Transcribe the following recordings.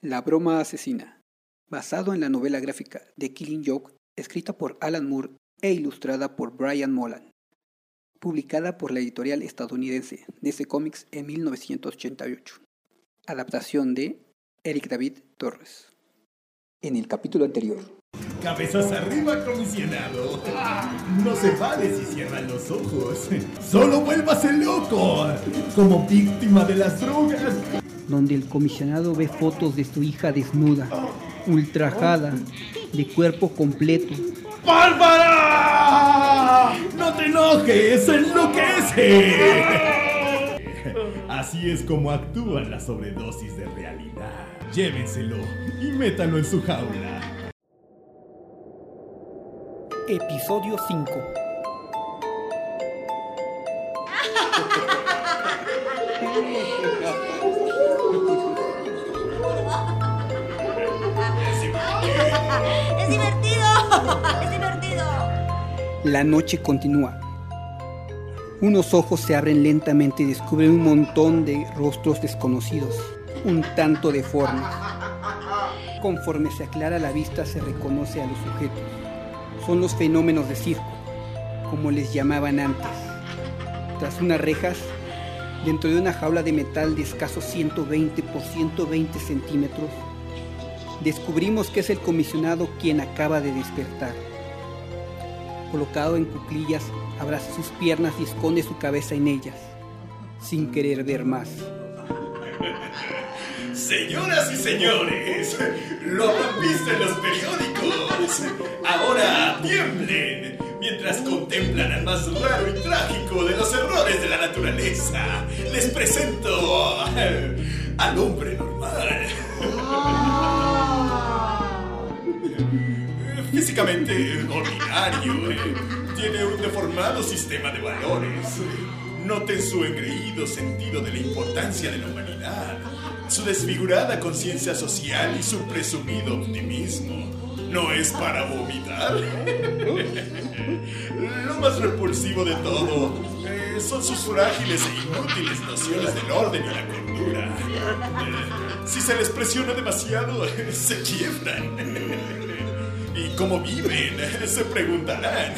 La broma asesina, basado en la novela gráfica The Killing Joke, escrita por Alan Moore e ilustrada por Brian Molan, publicada por la editorial estadounidense DC Comics en 1988. Adaptación de Eric David Torres. En el capítulo anterior. Cabezas arriba, comisionado. No se vale si cierran los ojos. Solo vuélvase loco. Como víctima de las drogas donde el comisionado ve fotos de su hija desnuda, ultrajada, de cuerpo completo. ¡Bárbara! ¡No te enojes! ¡Enloquece! Así es como actúan las sobredosis de realidad. Llévenselo y métanlo en su jaula. Episodio 5 La noche continúa. Unos ojos se abren lentamente y descubren un montón de rostros desconocidos, un tanto deformes. Conforme se aclara la vista se reconoce a los sujetos. Son los fenómenos de circo, como les llamaban antes. Tras unas rejas, dentro de una jaula de metal de escasos 120 por 120 centímetros, descubrimos que es el comisionado quien acaba de despertar. Colocado en cuclillas, abraza sus piernas y esconde su cabeza en ellas, sin querer ver más. Señoras y señores, lo han visto en los periódicos. Ahora tiemblen mientras contemplan al más raro y trágico de los errores de la naturaleza. Les presento al hombre normal. Físicamente ordinario, eh. tiene un deformado sistema de valores. Noten su engreído sentido de la importancia de la humanidad, su desfigurada conciencia social y su presumido optimismo. ¿No es para vomitar? Lo más repulsivo de todo eh, son sus frágiles e inútiles nociones del orden y la cordura. Eh, si se les presiona demasiado, se quiebran. ¿Y cómo viven? Se preguntarán.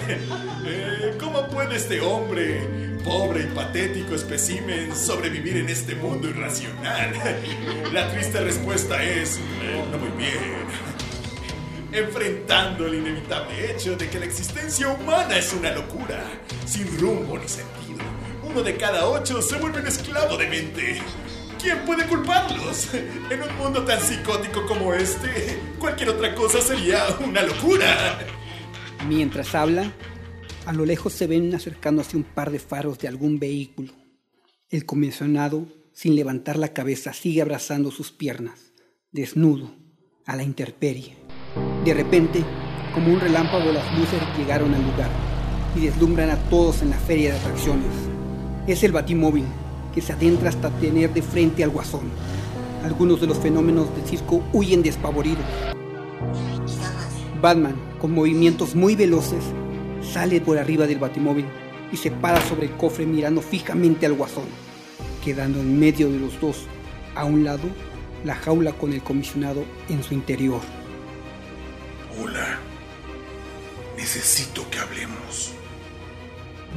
Eh, ¿Cómo puede este hombre, pobre y patético espécimen, sobrevivir en este mundo irracional? La triste respuesta es, no muy bien enfrentando el inevitable hecho de que la existencia humana es una locura, sin rumbo ni sentido. Uno de cada ocho se vuelve un esclavo de mente. ¿Quién puede culparlos? En un mundo tan psicótico como este, cualquier otra cosa sería una locura. Mientras habla, a lo lejos se ven acercándose un par de faros de algún vehículo. El comisionado, sin levantar la cabeza, sigue abrazando sus piernas, desnudo, a la intemperie. De repente, como un relámpago, las luces llegaron al lugar y deslumbran a todos en la feria de atracciones. Es el batimóvil que se adentra hasta tener de frente al guasón. Algunos de los fenómenos del circo huyen despavoridos. Batman, con movimientos muy veloces, sale por arriba del batimóvil y se para sobre el cofre mirando fijamente al guasón, quedando en medio de los dos, a un lado, la jaula con el comisionado en su interior. Hola. Necesito que hablemos.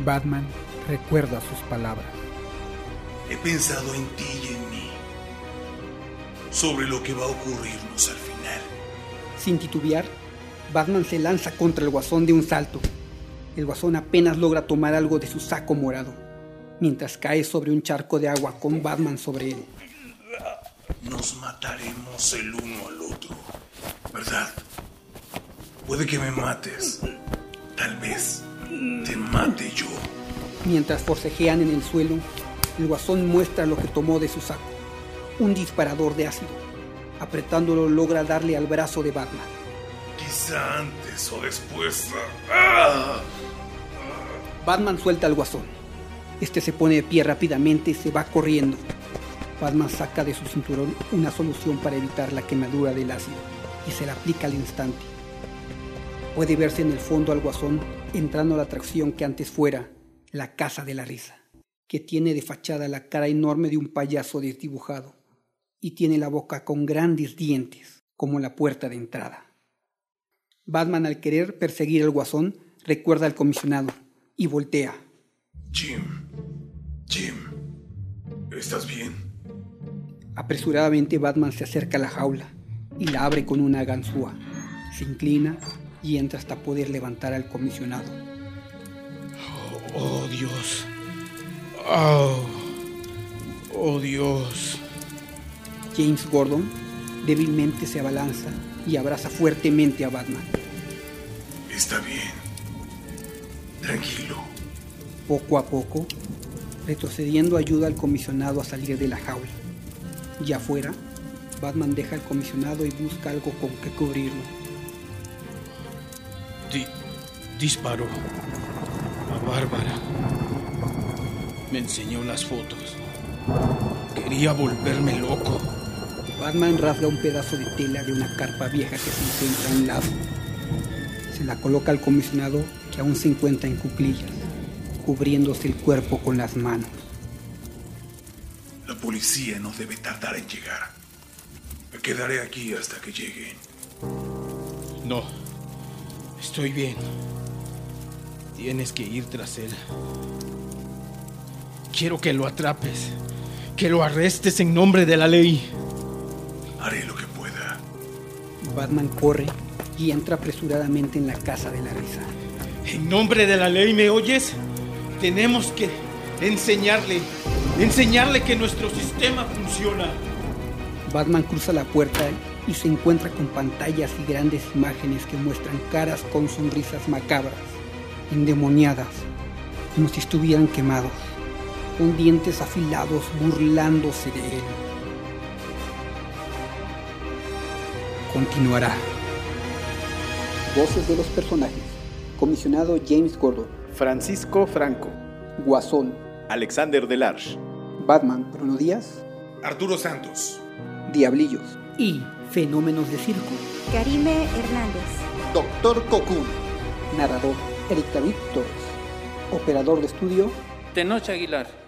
Batman recuerda sus palabras. He pensado en ti y en mí. Sobre lo que va a ocurrirnos al final. Sin titubear, Batman se lanza contra el guasón de un salto. El guasón apenas logra tomar algo de su saco morado, mientras cae sobre un charco de agua con Batman sobre él. Nos mataremos el uno al otro, ¿verdad? Puede que me mates. Tal vez te mate yo. Mientras forcejean en el suelo, el guasón muestra lo que tomó de su saco. Un disparador de ácido. Apretándolo logra darle al brazo de Batman. Quizá antes o después. ¡Ah! Batman suelta al guasón. Este se pone de pie rápidamente y se va corriendo. Batman saca de su cinturón una solución para evitar la quemadura del ácido y se la aplica al instante. Puede verse en el fondo al guasón entrando a la atracción que antes fuera la Casa de la Risa, que tiene de fachada la cara enorme de un payaso desdibujado y tiene la boca con grandes dientes, como la puerta de entrada. Batman, al querer perseguir al guasón, recuerda al comisionado y voltea. Jim, Jim, ¿estás bien? Apresuradamente Batman se acerca a la jaula y la abre con una ganzúa. Se inclina y entra hasta poder levantar al comisionado. Oh, Dios. Oh, oh Dios. James Gordon débilmente se abalanza y abraza fuertemente a Batman. Está bien. Tranquilo. Poco a poco, retrocediendo ayuda al comisionado a salir de la jaula. Ya afuera, Batman deja al comisionado y busca algo con que cubrirlo. Di disparó a Bárbara. Me enseñó las fotos. Quería volverme loco. Batman rasga un pedazo de tela de una carpa vieja que se encuentra a un lado. Se la coloca al comisionado que aún se encuentra en cuclillas, cubriéndose el cuerpo con las manos. La policía no debe tardar en llegar. Me quedaré aquí hasta que lleguen. No. Estoy bien. Tienes que ir tras él. Quiero que lo atrapes. Que lo arrestes en nombre de la ley. Haré lo que pueda. Batman corre y entra apresuradamente en la casa de la risa. En nombre de la ley, ¿me oyes? Tenemos que enseñarle, enseñarle que nuestro sistema funciona. Batman cruza la puerta y se encuentra con pantallas y grandes imágenes que muestran caras con sonrisas macabras, endemoniadas, como si estuvieran quemados, con dientes afilados burlándose de él. Continuará. Voces de los personajes. Comisionado James Gordon. Francisco Franco. Guasón. Alexander Delarge. Batman. Bruno Díaz. Arturo Santos. Diablillos. Y Fenómenos de Circo. Karime Hernández. Doctor Cocoon. Narrador. Eric David Torres. Operador de estudio. Tenoch Aguilar.